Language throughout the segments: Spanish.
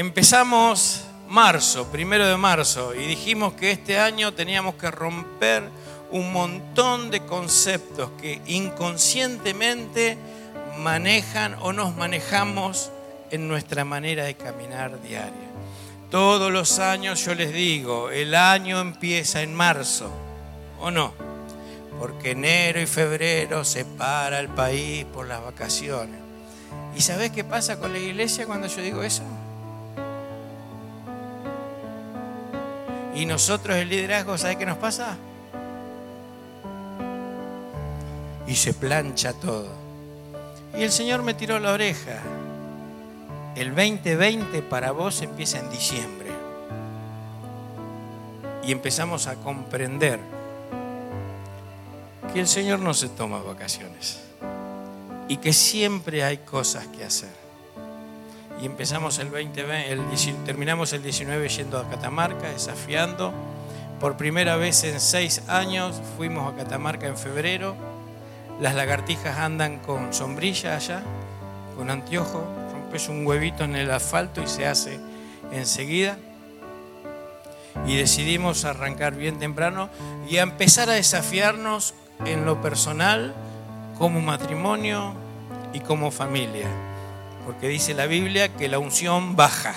Empezamos marzo, primero de marzo, y dijimos que este año teníamos que romper un montón de conceptos que inconscientemente manejan o nos manejamos en nuestra manera de caminar diaria. Todos los años yo les digo, el año empieza en marzo, ¿o no? Porque enero y febrero se para el país por las vacaciones. ¿Y sabes qué pasa con la iglesia cuando yo digo eso? Y nosotros el liderazgo, ¿sabes qué nos pasa? Y se plancha todo. Y el Señor me tiró la oreja. El 2020 para vos empieza en diciembre. Y empezamos a comprender que el Señor no se toma vacaciones y que siempre hay cosas que hacer. Y empezamos el 2020, el, terminamos el 19 yendo a Catamarca, desafiando. Por primera vez en seis años fuimos a Catamarca en febrero. Las lagartijas andan con sombrilla allá, con anteojo, rompes un huevito en el asfalto y se hace enseguida. Y decidimos arrancar bien temprano y empezar a desafiarnos en lo personal, como matrimonio y como familia. Porque dice la Biblia que la unción baja.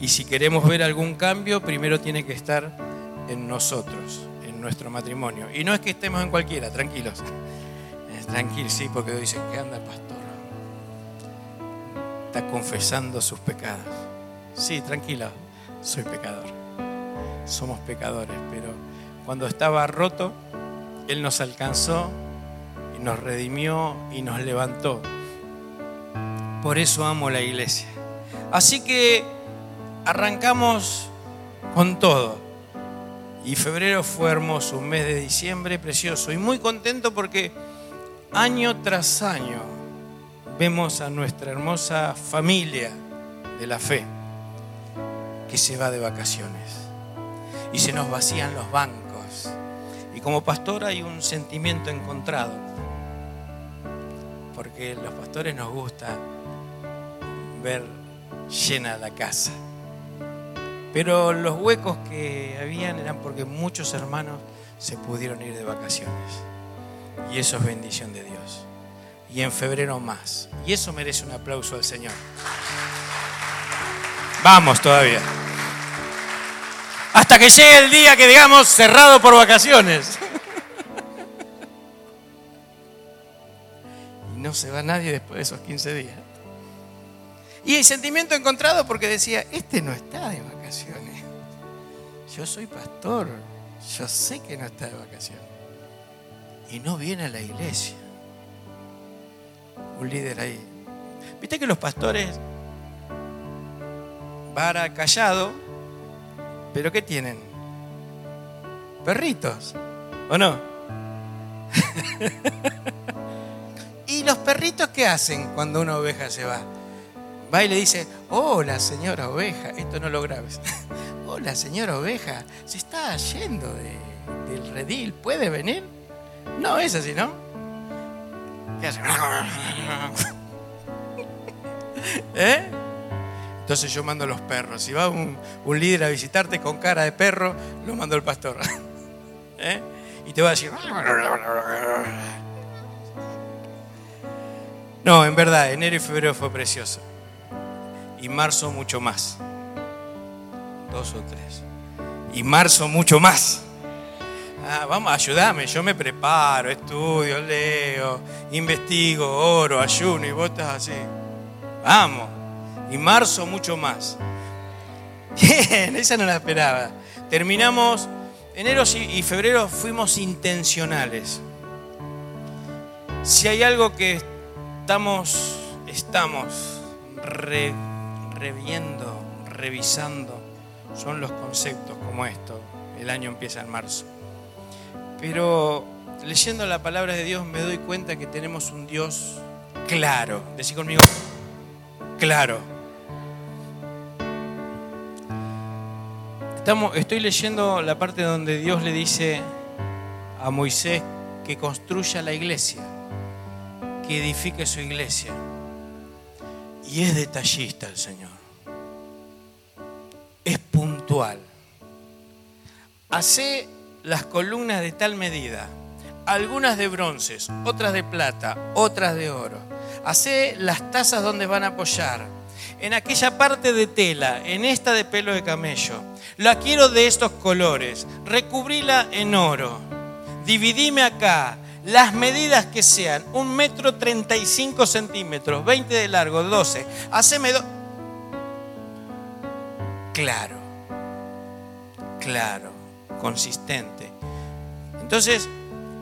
Y si queremos ver algún cambio, primero tiene que estar en nosotros, en nuestro matrimonio. Y no es que estemos en cualquiera, tranquilos. Tranquilos, sí, porque dicen que anda pastor. Está confesando sus pecados. Sí, tranquila, soy pecador. Somos pecadores, pero cuando estaba roto, Él nos alcanzó nos redimió y nos levantó. Por eso amo la iglesia. Así que arrancamos con todo. Y febrero fue hermoso, un mes de diciembre precioso. Y muy contento porque año tras año vemos a nuestra hermosa familia de la fe que se va de vacaciones. Y se nos vacían los bancos. Y como pastor hay un sentimiento encontrado. Porque los pastores nos gusta ver llena la casa. Pero los huecos que habían eran porque muchos hermanos se pudieron ir de vacaciones. Y eso es bendición de Dios. Y en febrero más. Y eso merece un aplauso al Señor. Vamos todavía. Hasta que llegue el día que digamos cerrado por vacaciones. Y no se va nadie después de esos 15 días. Y el sentimiento encontrado porque decía, este no está de vacaciones. Yo soy pastor, yo sé que no está de vacaciones. Y no viene a la iglesia. Un líder ahí. Viste que los pastores, vara callado, pero ¿qué tienen? Perritos, ¿o no? ¿Y los perritos qué hacen cuando una oveja se va? Va y le dice, hola señora oveja, esto no lo grabes, hola señora oveja, se está yendo del redil, ¿puede venir? No, es así, ¿no? ¿Eh? Entonces yo mando a los perros. Si va un, líder a visitarte con cara de perro, lo mando el pastor. ¿Eh? Y te va a decir... No, en verdad, enero y febrero fue precioso y marzo mucho más. Dos o tres. Y marzo mucho más. Ah, vamos, ayúdame, yo me preparo, estudio, leo, investigo, oro, ayuno y vos estás así. Vamos. Y marzo mucho más. Bien, esa no la esperaba. Terminamos, enero y febrero fuimos intencionales. Si hay algo que estamos, estamos re reviendo, revisando, son los conceptos como esto. El año empieza en marzo. Pero leyendo la palabra de Dios me doy cuenta que tenemos un Dios claro. Decí conmigo, claro. Estamos, estoy leyendo la parte donde Dios le dice a Moisés que construya la iglesia, que edifique su iglesia. Y es detallista el Señor. Es puntual. Hace las columnas de tal medida, algunas de bronces, otras de plata, otras de oro. Hace las tazas donde van a apoyar. En aquella parte de tela, en esta de pelo de camello. La quiero de estos colores. Recubrila en oro. Dividime acá las medidas que sean, un metro treinta y cinco centímetros, 20 de largo, 12. Haceme dos. Claro, claro, consistente. Entonces,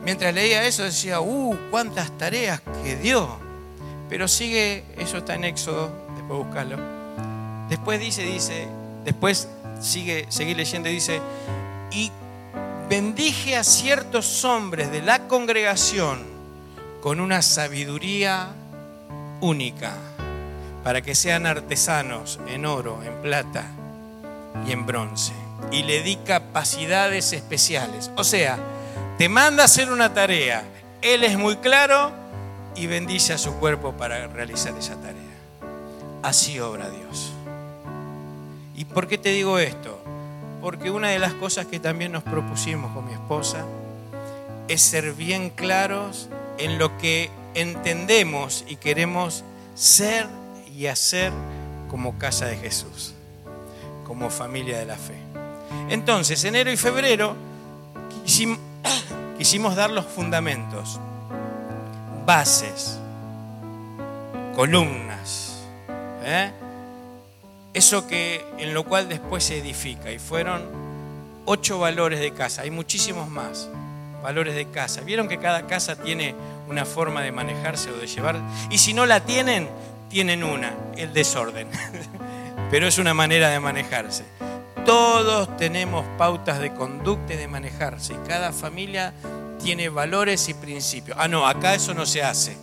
mientras leía eso decía, uh, cuántas tareas que dio. Pero sigue, eso está en Éxodo, después buscarlo. Después dice, dice, después sigue, seguir leyendo y dice, y bendije a ciertos hombres de la congregación con una sabiduría única, para que sean artesanos en oro, en plata y en bronce. Y le di capacidades especiales. O sea, te manda a hacer una tarea, Él es muy claro y bendice a su cuerpo para realizar esa tarea. Así obra Dios. ¿Y por qué te digo esto? Porque una de las cosas que también nos propusimos con mi esposa es ser bien claros en lo que entendemos y queremos ser y hacer como casa de Jesús, como familia de la fe. Entonces, enero y febrero quisimos, dar los fundamentos, bases, columnas, ¿eh? Eso que en lo cual después se edifica. Y fueron ocho valores de casa. Hay muchísimos más valores de casa. Vieron que cada casa tiene una forma de manejarse o de llevar. Y si no la tienen, tienen una, el desorden. Pero es una manera de manejarse. Todos tenemos pautas de conducta y de manejarse. Y cada familia tiene valores y principios. Ah, no, acá eso no se hace.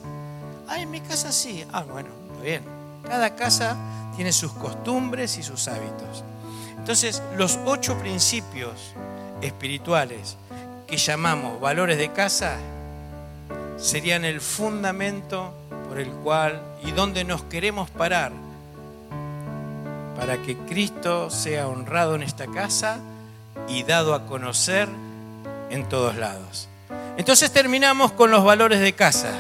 Ah, en mi casa sí. Ah, bueno, bien. Cada casa tiene sus costumbres y sus hábitos. Entonces, los ocho principios espirituales que llamamos valores de casa serían el fundamento por el cual y donde nos queremos parar para que Cristo sea honrado en esta casa y dado a conocer en todos lados. Entonces terminamos con los valores de casa.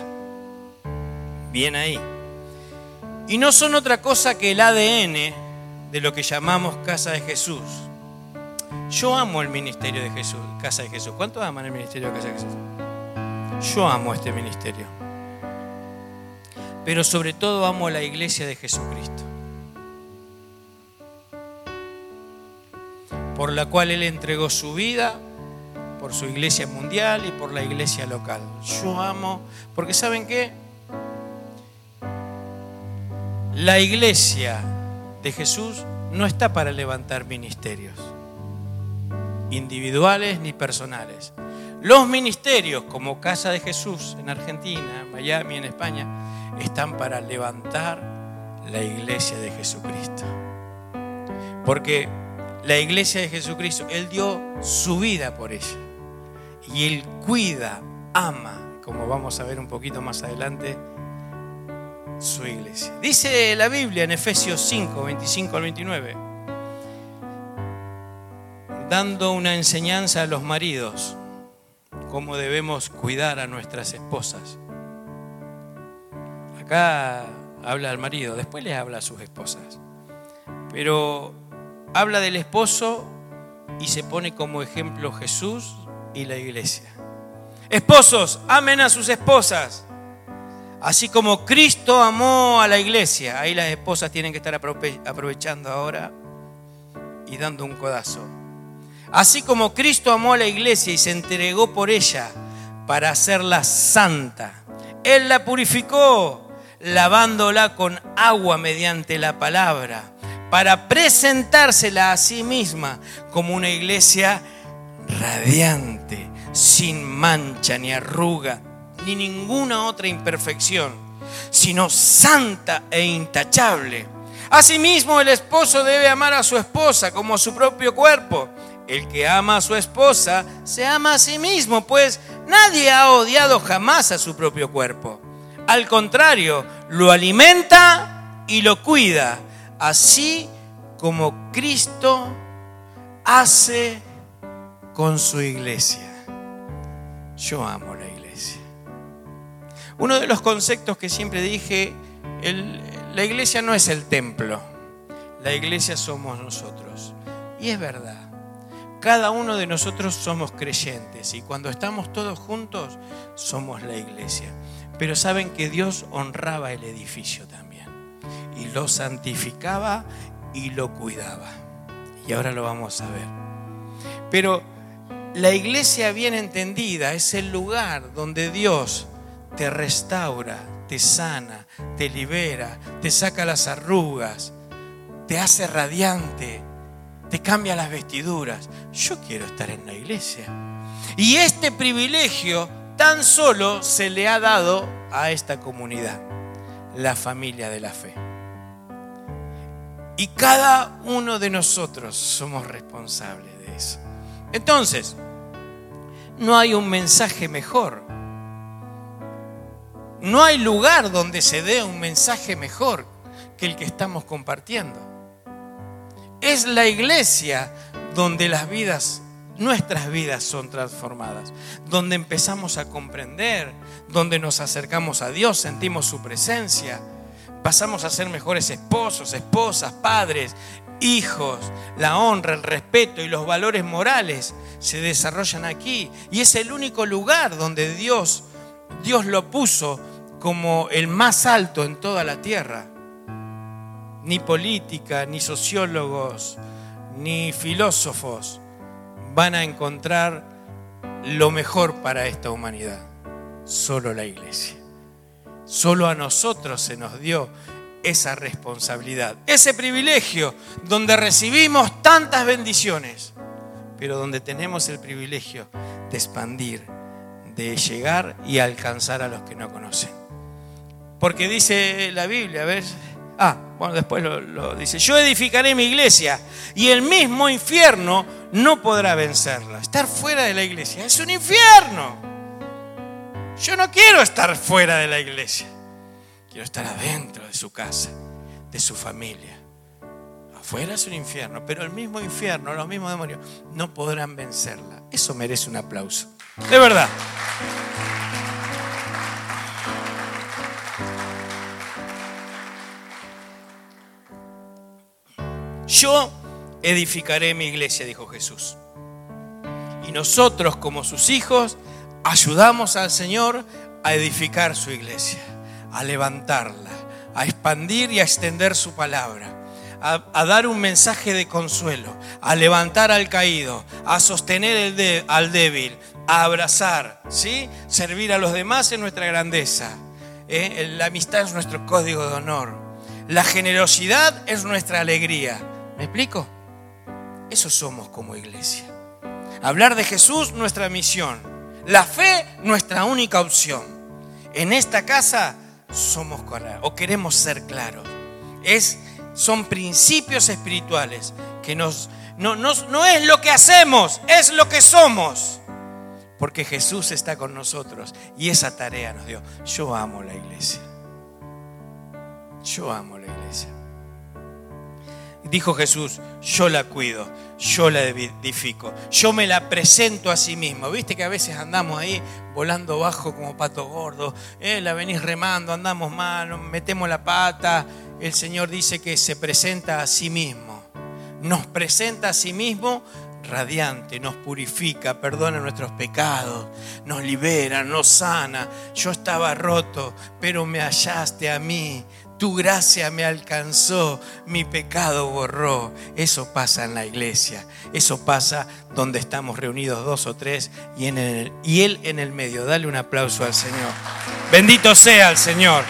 Bien ahí. Y no son otra cosa que el ADN de lo que llamamos Casa de Jesús. Yo amo el ministerio de Jesús, Casa de Jesús. ¿Cuántos aman el ministerio de Casa de Jesús? Yo amo este ministerio. Pero sobre todo amo la iglesia de Jesucristo. Por la cual Él entregó su vida, por su iglesia mundial y por la iglesia local. Yo amo, porque ¿saben qué? La iglesia de Jesús no está para levantar ministerios, individuales ni personales. Los ministerios, como Casa de Jesús en Argentina, Miami, en España, están para levantar la iglesia de Jesucristo. Porque la iglesia de Jesucristo, Él dio su vida por ella. Y Él cuida, ama, como vamos a ver un poquito más adelante, su iglesia. Dice la Biblia en Efesios 5, 25 al 29, dando una enseñanza a los maridos, cómo debemos cuidar a nuestras esposas. Acá habla al marido, después les habla a sus esposas. Pero habla del esposo y se pone como ejemplo Jesús y la iglesia. Esposos, amen a sus esposas Así como Cristo amó a la iglesia, ahí las esposas tienen que estar aprovechando ahora y dando un codazo. Así como Cristo amó a la iglesia y se entregó por ella para hacerla santa, Él la purificó lavándola con agua mediante la palabra, para presentársela a sí misma como una iglesia radiante, sin mancha ni arruga ni ninguna otra imperfección, sino santa e intachable. Asimismo, el esposo debe amar a su esposa como a su propio cuerpo. El que ama a su esposa se ama a sí mismo, pues nadie ha odiado jamás a su propio cuerpo. Al contrario, lo alimenta y lo cuida, así como Cristo hace con su iglesia. Yo amo. Uno de los conceptos que siempre dije, la iglesia no es el templo, la iglesia somos nosotros. Y es verdad. Cada uno de nosotros somos creyentes y cuando estamos todos juntos somos la iglesia. Pero saben que Dios honraba el edificio también y lo santificaba y lo cuidaba. Y ahora lo vamos a ver. Pero la iglesia bien entendida es el lugar donde Dios te restaura, te sana, te libera, te saca las arrugas, te hace radiante, te cambia las vestiduras. Yo quiero estar en la iglesia. Y este privilegio tan solo se le ha dado a esta comunidad, la familia de la fe. Y cada uno de nosotros somos responsables de eso. Entonces, no hay un mensaje mejor. No hay lugar donde se dé un mensaje mejor que el que estamos compartiendo. Es la iglesia donde las vidas, nuestras vidas son transformadas, donde empezamos a comprender, donde nos acercamos a Dios, sentimos su presencia, pasamos a ser mejores esposos, esposas, padres, hijos. La honra, el respeto y los valores morales se desarrollan aquí y es el único lugar donde Dios Dios lo puso como el más alto en toda la tierra ni política, ni sociólogos, ni filósofos van a encontrar lo mejor para esta humanidad. Solo la iglesia. Solo a nosotros se nos dio esa responsabilidad, ese privilegio donde recibimos tantas bendiciones, pero donde tenemos el privilegio de expandir, de llegar y alcanzar a los que no conocen. Porque dice la Biblia, a ver, Ah, bueno, después lo, dice. Yo edificaré mi iglesia y el mismo infierno no podrá vencerla. Estar fuera de la iglesia es un infierno. Yo no quiero estar fuera de la iglesia. Quiero estar adentro de su casa, de su familia. Afuera es un infierno, pero el mismo infierno, los mismos demonios, no podrán vencerla. Eso merece un aplauso. De verdad. Yo edificaré mi iglesia, dijo Jesús. Y nosotros como sus hijos ayudamos al Señor a edificar su iglesia, a levantarla, a expandir y a extender su palabra. A, dar un mensaje de consuelo, a levantar al caído, a sostener al débil, a abrazar, ¿sí? servir a los demás en nuestra grandeza. ¿eh? La amistad es nuestro código de honor. La generosidad es nuestra alegría. ¿Me explico? Eso somos como iglesia. Hablar de Jesús, nuestra misión. La fe, nuestra única opción. En esta casa somos o queremos ser claros. Es, son principios espirituales que nos, no, no es lo que hacemos, es lo que somos. Porque Jesús está con nosotros y esa tarea nos dio. Yo amo la iglesia. Yo amo la iglesia. Dijo Jesús, yo la cuido, yo la edifico, yo me la presento a sí mismo. Viste que a veces andamos ahí volando bajo como pato gordo, eh, la venís remando, andamos mal, metemos la pata. El Señor dice que se presenta a sí mismo, nos presenta a sí mismo radiante, nos purifica, perdona nuestros pecados, nos libera, nos sana. Yo estaba roto, pero me hallaste a mí, tu gracia me alcanzó, mi pecado borró. Eso pasa en la iglesia. Eso pasa donde estamos reunidos dos o tres y, Él en el medio. Dale un aplauso al Señor. Bendito sea el Señor.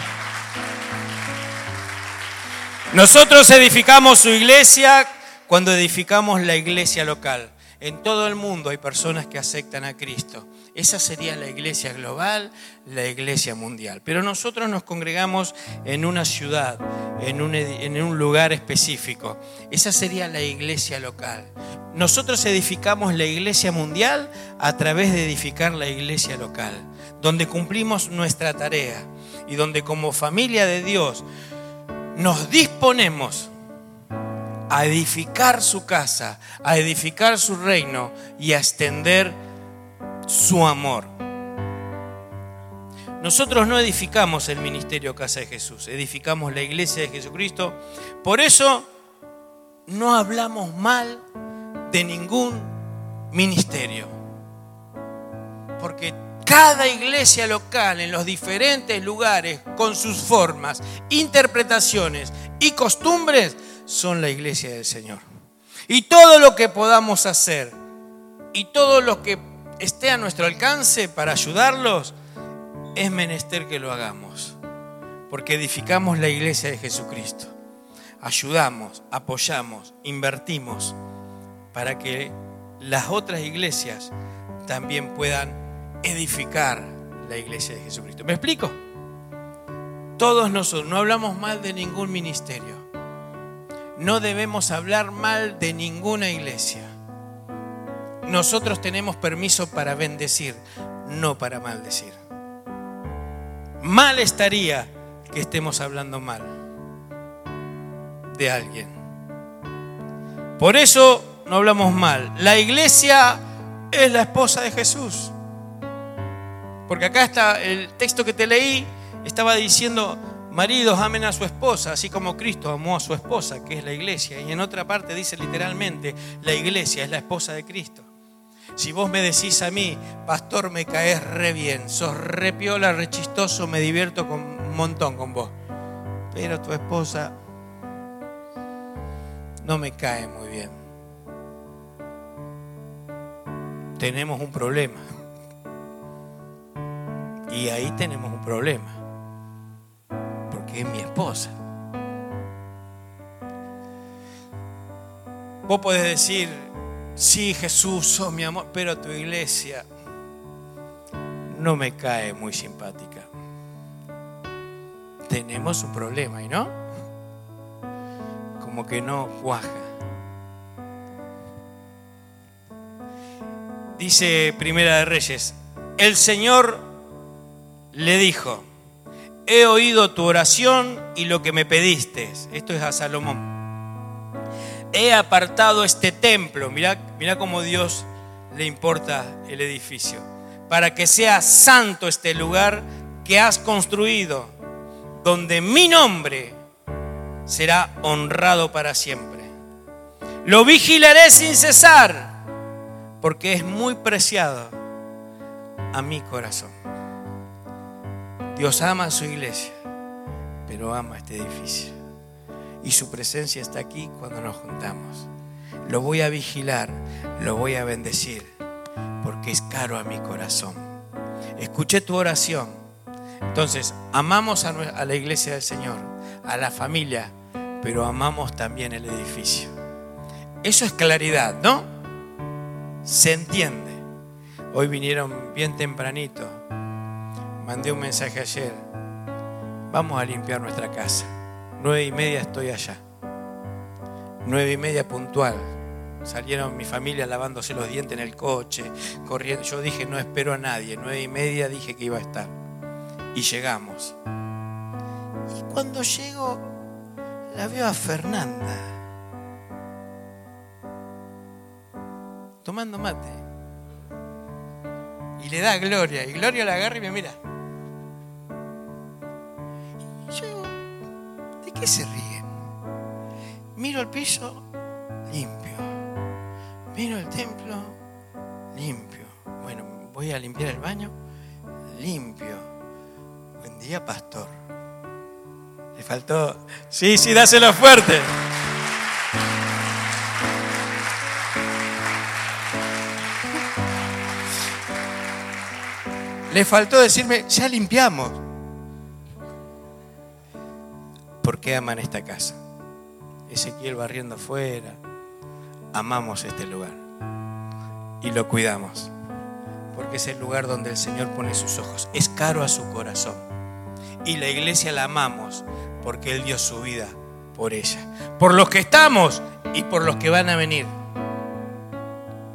Nosotros edificamos su iglesia cuando edificamos la iglesia local. En todo el mundo hay personas que aceptan a Cristo. Esa sería la iglesia global, la iglesia mundial. Pero nosotros nos congregamos en una ciudad, en un, lugar específico. Esa sería la iglesia local. Nosotros edificamos la iglesia mundial a través de edificar la iglesia local, donde cumplimos nuestra tarea y donde como familia de Dios nos disponemos a edificar su casa, a edificar su reino y a extender su amor. Nosotros no edificamos el ministerio Casa de Jesús, edificamos la iglesia de Jesucristo. Por eso no hablamos mal de ningún ministerio. Porque cada iglesia local en los diferentes lugares, con sus formas, interpretaciones y costumbres, son la iglesia del Señor. Y todo lo que podamos hacer y todo lo que esté a nuestro alcance para ayudarlos, es menester que lo hagamos. Porque edificamos la iglesia de Jesucristo. Ayudamos, apoyamos, invertimos para que las otras iglesias también puedan edificar la iglesia de Jesucristo. ¿Me explico? Todos nosotros no hablamos mal de ningún ministerio. No debemos hablar mal de ninguna iglesia. Nosotros tenemos permiso para bendecir, no para maldecir. Mal estaría que estemos hablando mal de alguien. Por eso no hablamos mal. La iglesia es la esposa de Jesús. Porque acá está el texto que te leí, estaba diciendo, Maridos, amen a su esposa, así como Cristo amó a su esposa, que es la iglesia. Y en otra parte dice literalmente, la iglesia es la esposa de Cristo. Si vos me decís a mí, pastor, me caes re bien, sos re piola, re chistoso, me divierto con, un montón con vos. Pero tu esposa no me cae muy bien. Tenemos un problema. Y ahí tenemos un problema que es mi esposa. Vos podés decir, sí Jesús, sos mi amor, pero tu iglesia no me cae muy simpática. Tenemos un problema, ¿y no? Como que no cuaja. Dice Primera de Reyes, el Señor le dijo, he oído tu oración y lo que me pediste. Esto es a Salomón. He apartado este templo, mira, mira cómo Dios le importa el edificio, para que sea santo este lugar que has construido, donde mi nombre será honrado para siempre. Lo vigilaré sin cesar, porque es muy preciado a mi corazón. Dios ama a su iglesia, pero ama este edificio. Y su presencia está aquí cuando nos juntamos. Lo voy a vigilar, lo voy a bendecir, porque es caro a mi corazón. Escuché tu oración. Entonces, amamos a la iglesia del Señor, a la familia, pero amamos también el edificio. Eso es claridad, ¿no? Se entiende. Hoy vinieron bien tempranito mandé un mensaje ayer. Vamos a limpiar nuestra casa. Nueve y media estoy allá. Nueve y media puntual. Salieron mi familia lavándose los dientes en el coche, corriendo. Yo dije, no espero a nadie. Nueve y media dije que iba a estar. Y llegamos. Y cuando llego, la veo a Fernanda. Tomando mate. Y le da Gloria. Y Gloria la agarra y me mira. Qué se ríen? Miro el piso, limpio. Miro el templo, limpio. Bueno, voy a limpiar el baño, limpio. Buen día, pastor. Le faltó. Sí, sí, dáselo fuerte. Le faltó decirme, ya limpiamos. Porque aman esta casa. Ezequiel barriendo afuera. Amamos este lugar y lo cuidamos, porque es el lugar donde el Señor pone sus ojos. Es caro a su corazón. Y la iglesia la amamos porque Él dio su vida por ella. Por los que estamos y por los que van a venir.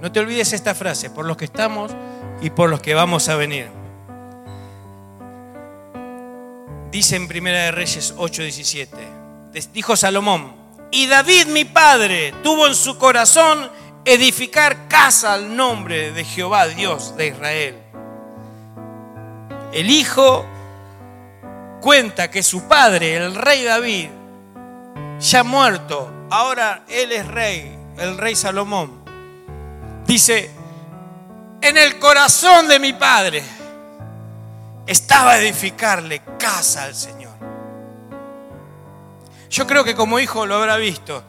No te olvides esta frase, por los que estamos y por los que vamos a venir. Dice en Primera de Reyes 8:17, dijo Salomón, y David mi padre tuvo en su corazón edificar casa al nombre de Jehová, Dios de Israel. El hijo cuenta que su padre, el rey David, ya muerto, ahora él es rey, el rey Salomón. Dice, en el corazón de mi padre estaba edificarle casa al Señor. Yo creo que como hijo lo habrá visto.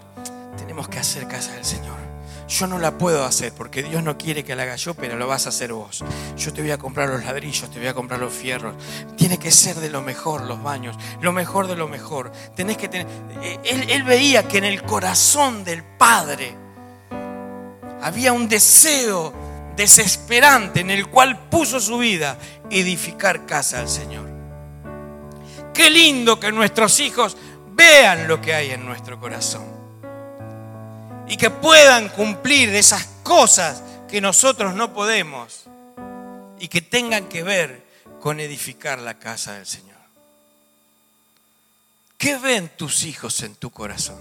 Tenemos que hacer casa del Señor. Yo no la puedo hacer porque Dios no quiere que la haga yo, pero lo vas a hacer vos. Yo te voy a comprar los ladrillos, te voy a comprar los fierros. Tiene que ser de lo mejor los baños, lo mejor de lo mejor. Tenés que tener. Eh, él veía que en el corazón del Padre había un deseo desesperante en el cual puso su vida edificar casa al Señor. Qué lindo que nuestros hijos vean lo que hay en nuestro corazón. Y que puedan cumplir esas cosas que nosotros no podemos. Y que tengan que ver con edificar la casa del Señor. ¿Qué ven tus hijos en tu corazón?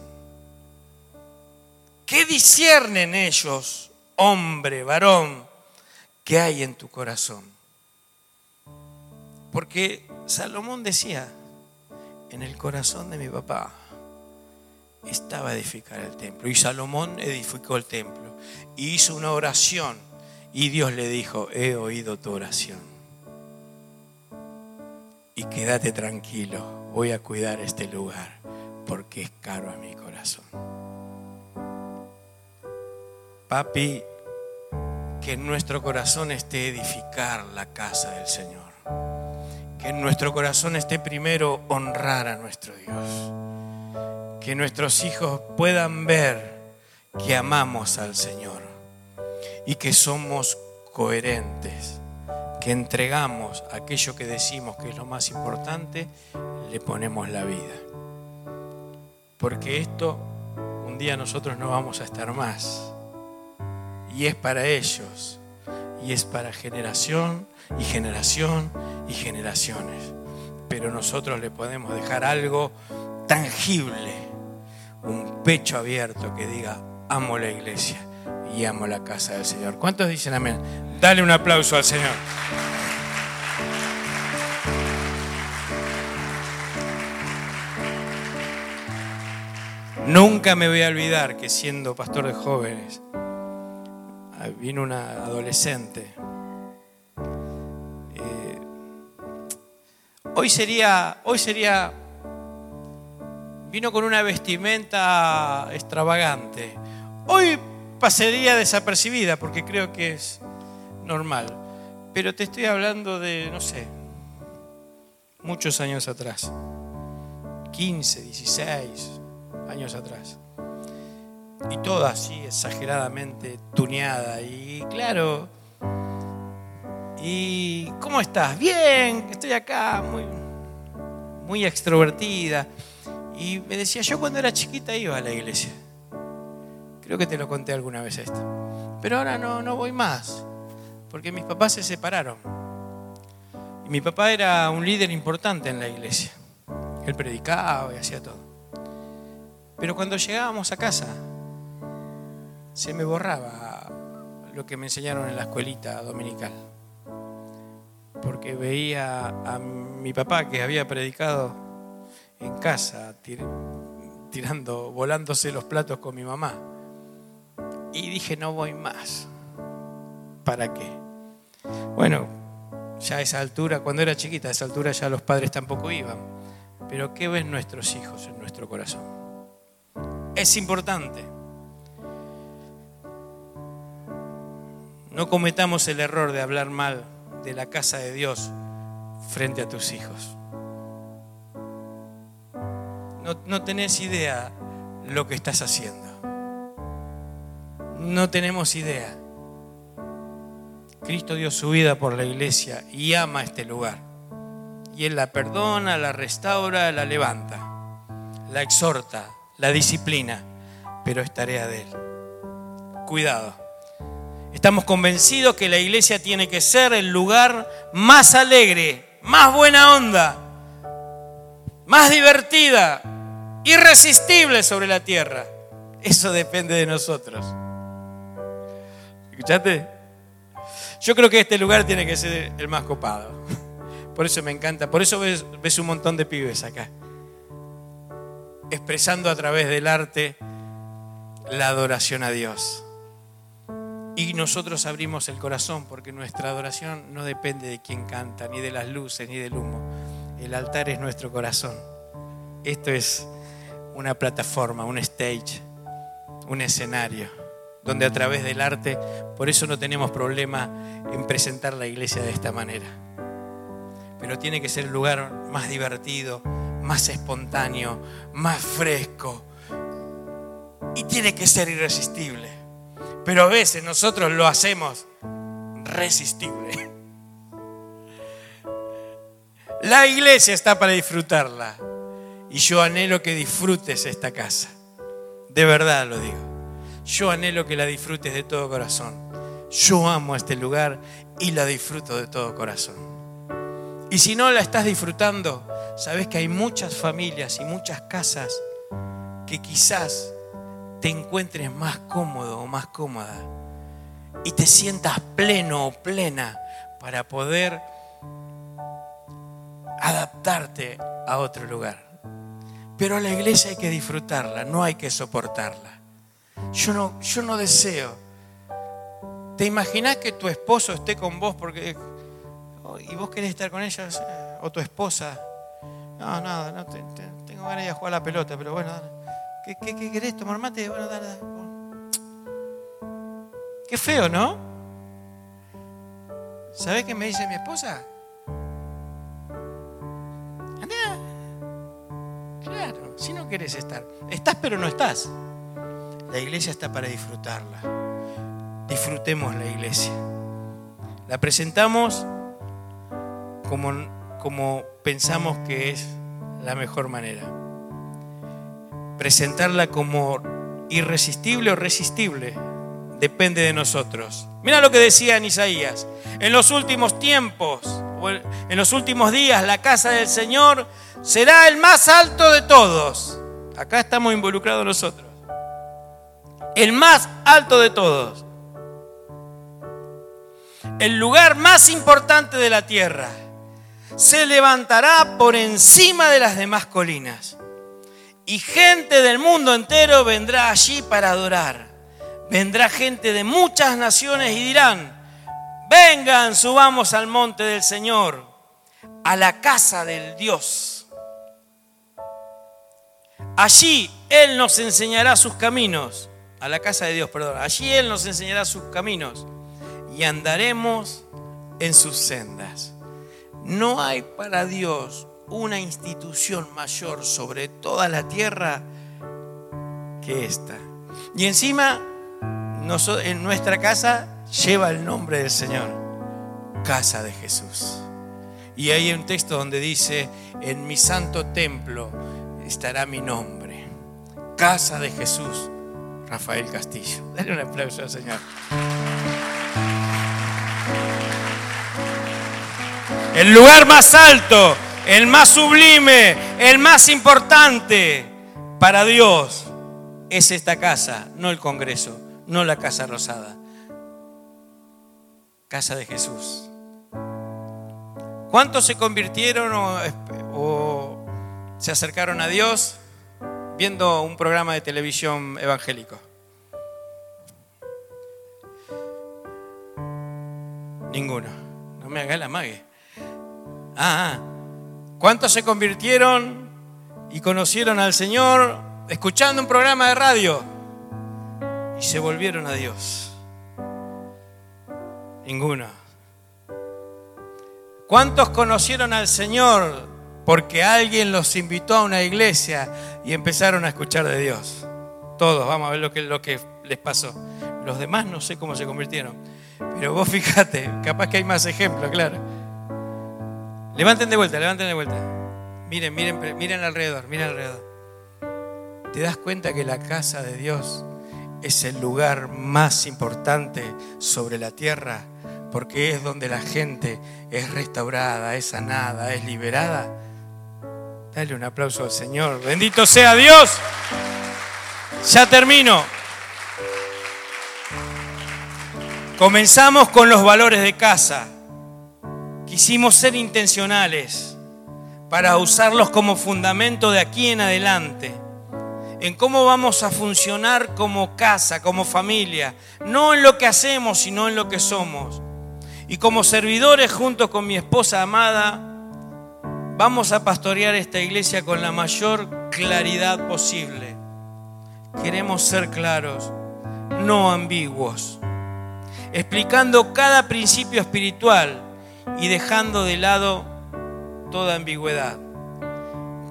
¿Qué disciernen ellos, hombre, varón, que hay en tu corazón? Porque Salomón decía, en el corazón de mi papá estaba edificar el templo. Y Salomón edificó el templo. Y hizo una oración. Y Dios le dijo, he oído tu oración. Y quédate tranquilo, voy a cuidar este lugar porque es caro a mi corazón. Papi, que en nuestro corazón esté edificar la casa del Señor que en nuestro corazón esté primero honrar a nuestro Dios. Que nuestros hijos puedan ver que amamos al Señor y que somos coherentes, que entregamos aquello que decimos que es lo más importante, le ponemos la vida. Porque esto un día nosotros no vamos a estar más. Y es para ellos. Y es para generación y generación y generaciones. Pero nosotros le podemos dejar algo tangible, un pecho abierto que diga, amo la iglesia y amo la casa del Señor. ¿Cuántos dicen amén? Dale un aplauso al Señor. Nunca me voy a olvidar que siendo pastor de jóvenes, vino una adolescente Hoy sería, hoy sería, vino con una vestimenta extravagante. Hoy pasaría desapercibida porque creo que es normal. Pero te estoy hablando de, no sé, muchos años atrás. 15, 16 años atrás. Y toda así exageradamente tuneada. Y claro, ¿Y cómo estás? Bien, estoy acá, muy, muy extrovertida. Y me decía, yo cuando era chiquita iba a la iglesia. Creo que te lo conté alguna vez esto. Pero ahora no, no voy más, porque mis papás se separaron. Y mi papá era un líder importante en la iglesia. Él predicaba y hacía todo. Pero cuando llegábamos a casa, se me borraba lo que me enseñaron en la escuelita dominical porque veía a mi papá que había predicado en casa, tirando, volándose los platos con mi mamá. Y dije, no voy más. ¿Para qué? Bueno, ya a esa altura, cuando era chiquita, a esa altura ya los padres tampoco iban. Pero ¿qué ven nuestros hijos en nuestro corazón? Es importante. No cometamos el error de hablar mal de la casa de Dios frente a tus hijos. No, no tenés idea lo que estás haciendo. No tenemos idea. Cristo dio su vida por la iglesia y ama este lugar. Y Él la perdona, la restaura, la levanta, la exhorta, la disciplina, pero es tarea de Él. Cuidado. Estamos convencidos que la iglesia tiene que ser el lugar más alegre, más buena onda, más divertida, irresistible sobre la tierra. Eso depende de nosotros. ¿Escuchaste? Yo creo que este lugar tiene que ser el más copado. Por eso me encanta. Por eso ves, ves un montón de pibes acá. Expresando a través del arte la adoración a Dios. Y nosotros abrimos el corazón porque nuestra adoración no depende de quién canta, ni de las luces, ni del humo. El altar es nuestro corazón. Esto es una plataforma, un stage, un escenario, donde a través del arte, por eso no tenemos problema en presentar la iglesia de esta manera. Pero tiene que ser el lugar más divertido, más espontáneo, más fresco. Y tiene que ser irresistible. Pero a veces nosotros lo hacemos resistible. La iglesia está para disfrutarla. Y yo anhelo que disfrutes esta casa. De verdad lo digo. Yo anhelo que la disfrutes de todo corazón. Yo amo este lugar y la disfruto de todo corazón. Y si no la estás disfrutando, sabes que hay muchas familias y muchas casas que quizás te encuentres más cómodo o más cómoda y te sientas pleno o plena para poder adaptarte a otro lugar. Pero la iglesia hay que disfrutarla, no hay que soportarla. Yo no, yo no deseo. ¿Te imaginas que tu esposo esté con vos porque y vos querés estar con ella o tu esposa? No, nada, no, tengo ganas de jugar la pelota, pero bueno, ¿Qué, querés tomar mate? Bueno, dale. Qué feo, ¿no? ¿Sabes qué me dice mi esposa? Anda. Claro, si no querés estar. Estás pero no estás. La iglesia está para disfrutarla. Disfrutemos la iglesia. La presentamos como, como pensamos que es la mejor manera presentarla como irresistible o resistible depende de nosotros. Mira lo que decía en Isaías. En los últimos tiempos, en los últimos días, la casa del Señor será el más alto de todos. Acá estamos involucrados nosotros. El más alto de todos. El lugar más importante de la tierra. Se levantará por encima de las demás colinas y gente del mundo entero vendrá allí para adorar. Vendrá gente de muchas naciones y dirán, vengan, subamos al monte del Señor, a la casa del Dios. Allí Él nos enseñará sus caminos, a la casa de Dios, perdón. Allí Él nos enseñará sus caminos y andaremos en sus sendas. No hay para Dios una institución mayor sobre toda la tierra que esta. Y encima, en nuestra casa lleva el nombre del Señor, casa de Jesús. Y hay un texto donde dice, en mi santo templo estará mi nombre, casa de Jesús, Rafael Castillo. Dale un aplauso al Señor. El lugar más alto el más sublime, el más importante para Dios es esta casa, no el Congreso, no la Casa Rosada. Casa de Jesús. ¿Cuántos se convirtieron o, se acercaron a Dios viendo un programa de televisión evangélico? Ninguno. No me haga la mague. Ah, ah. ¿Cuántos se convirtieron y conocieron al Señor escuchando un programa de radio y se volvieron a Dios? Ninguno. ¿Cuántos conocieron al Señor porque alguien los invitó a una iglesia y empezaron a escuchar de Dios? Todos, vamos a ver lo que, lo que les pasó. Los demás no sé cómo se convirtieron. Pero vos fíjate, capaz que hay más ejemplos, claro. Levanten de vuelta, levanten de vuelta. Miren, miren, miren alrededor, miren alrededor. ¿Te das cuenta que la casa de Dios es el lugar más importante sobre la tierra? Porque es donde la gente es restaurada, es sanada, es liberada. Dale un aplauso al Señor. Bendito sea Dios. Ya termino. Comenzamos con los valores de casa. Quisimos ser intencionales para usarlos como fundamento de aquí en adelante en cómo vamos a funcionar como casa, como familia, no en lo que hacemos, sino en lo que somos. Y como servidores junto con mi esposa amada, vamos a pastorear esta iglesia con la mayor claridad posible. Queremos ser claros, no ambiguos, explicando cada principio espiritual y dejando de lado toda ambigüedad.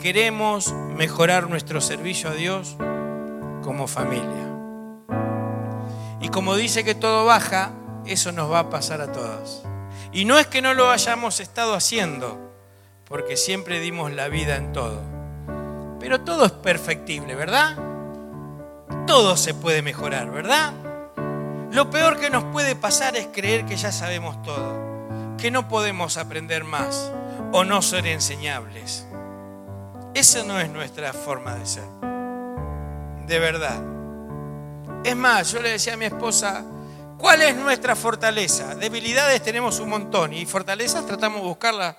Queremos mejorar nuestro servicio a Dios como familia. Y como dice que todo baja, eso nos va a pasar a todos. Y no es que no lo hayamos estado haciendo, porque siempre dimos la vida en todo. Pero todo es perfectible, ¿verdad? Todo se puede mejorar, ¿verdad? Lo peor que nos puede pasar es creer que ya sabemos todo, que no podemos aprender más o no ser enseñables. Esa no es nuestra forma de ser. De verdad. Es más, yo le decía a mi esposa, ¿cuál es nuestra fortaleza? Debilidades tenemos un montón y fortalezas tratamos de buscarla.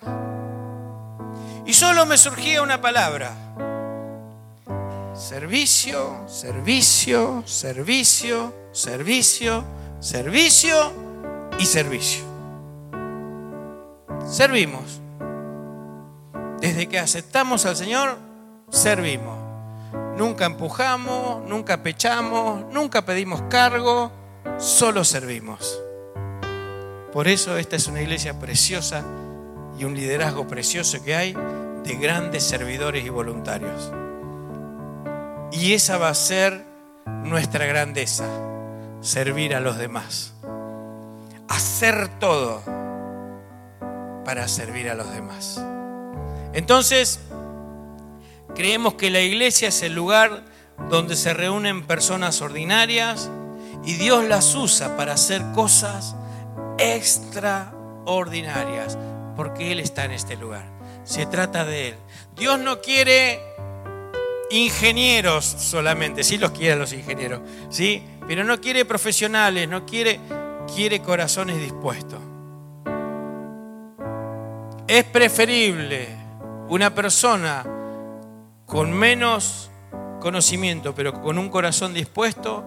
Y solo me surgía una palabra. Servicio, servicio, servicio, servicio, servicio y servicio. Servimos. Desde que aceptamos al Señor, servimos. Nunca empujamos, nunca pechamos, nunca pedimos cargo, solo servimos. Por eso esta es una iglesia preciosa y un liderazgo precioso que hay de grandes servidores y voluntarios. Y esa va a ser nuestra grandeza, servir a los demás. Hacer todo para servir a los demás. Entonces, creemos que la iglesia es el lugar donde se reúnen personas ordinarias y Dios las usa para hacer cosas extraordinarias, porque Él está en este lugar. Se trata de Él. Dios no quiere ingenieros solamente, sí los quiere los ingenieros, ¿sí? Pero no quiere profesionales, no quiere, quiere corazones dispuestos. Es preferible una persona con menos conocimiento, pero con un corazón dispuesto,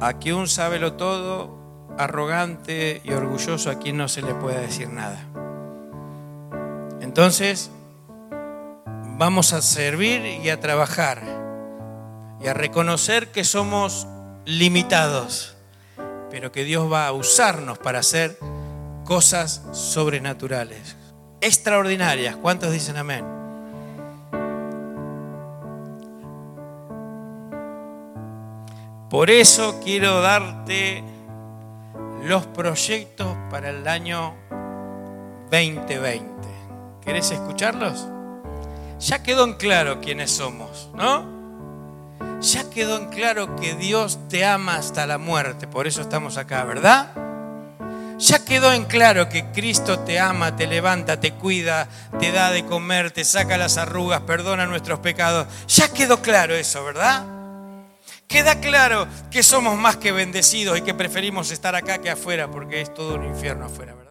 a que un sábelo todo, arrogante y orgulloso a quien no se le pueda decir nada. Entonces, vamos a servir y a trabajar y a reconocer que somos limitados, pero que Dios va a usarnos para hacer cosas sobrenaturales extraordinarias. ¿Cuántos dicen amén? Por eso quiero darte los proyectos para el año 2020. ¿Querés escucharlos? Ya quedó en claro quiénes somos, ¿no? Ya quedó en claro que Dios te ama hasta la muerte, por eso estamos acá, ¿verdad? Ya quedó en claro que Cristo te ama, te levanta, te cuida, te da de comer, te saca las arrugas, perdona nuestros pecados. Ya quedó claro eso, ¿verdad? Queda claro que somos más que bendecidos y que preferimos estar acá que afuera porque es todo un infierno afuera, ¿verdad?